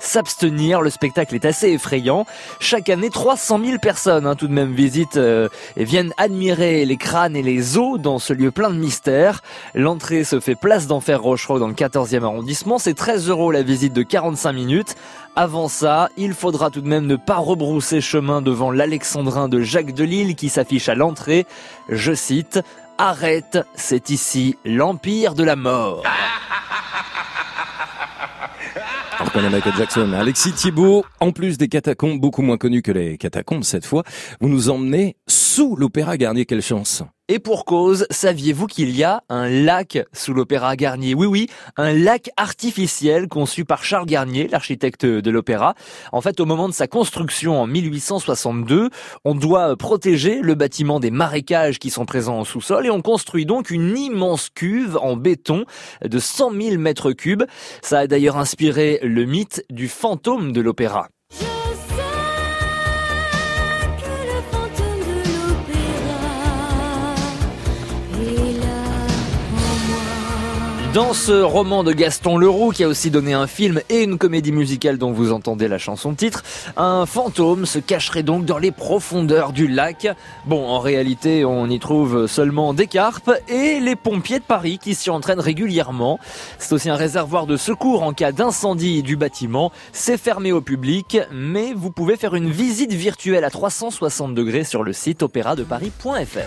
s'abstenir. Le spectacle est assez effrayant. Chaque année, 300 000 personnes hein, tout de même visitent euh, et viennent admirer les crânes et les os dans ce lieu plein de mystères. L'entrée se fait place d'Enfer Rochereau dans le 14e arrondissement. C'est 13 euros la visite de 45 minutes. Avant ça, il faudra tout de même ne pas rebrousser chemin devant l'Alexandrin de Jacques Delille qui s'affiche à l'entrée. Je cite, Arrête, c'est ici l'empire de la mort. Michael Jackson. Alexis Thibault, en plus des catacombes, beaucoup moins connues que les catacombes cette fois, vous nous emmenez sous l'Opéra Garnier. Quelle chance et pour cause, saviez-vous qu'il y a un lac sous l'Opéra Garnier? Oui, oui, un lac artificiel conçu par Charles Garnier, l'architecte de l'Opéra. En fait, au moment de sa construction en 1862, on doit protéger le bâtiment des marécages qui sont présents au sous-sol et on construit donc une immense cuve en béton de 100 000 mètres cubes. Ça a d'ailleurs inspiré le mythe du fantôme de l'Opéra. Dans ce roman de Gaston Leroux, qui a aussi donné un film et une comédie musicale dont vous entendez la chanson titre, un fantôme se cacherait donc dans les profondeurs du lac. Bon, en réalité, on y trouve seulement des carpes et les pompiers de Paris qui s'y entraînent régulièrement. C'est aussi un réservoir de secours en cas d'incendie du bâtiment. C'est fermé au public, mais vous pouvez faire une visite virtuelle à 360 degrés sur le site opéradeparis.fr.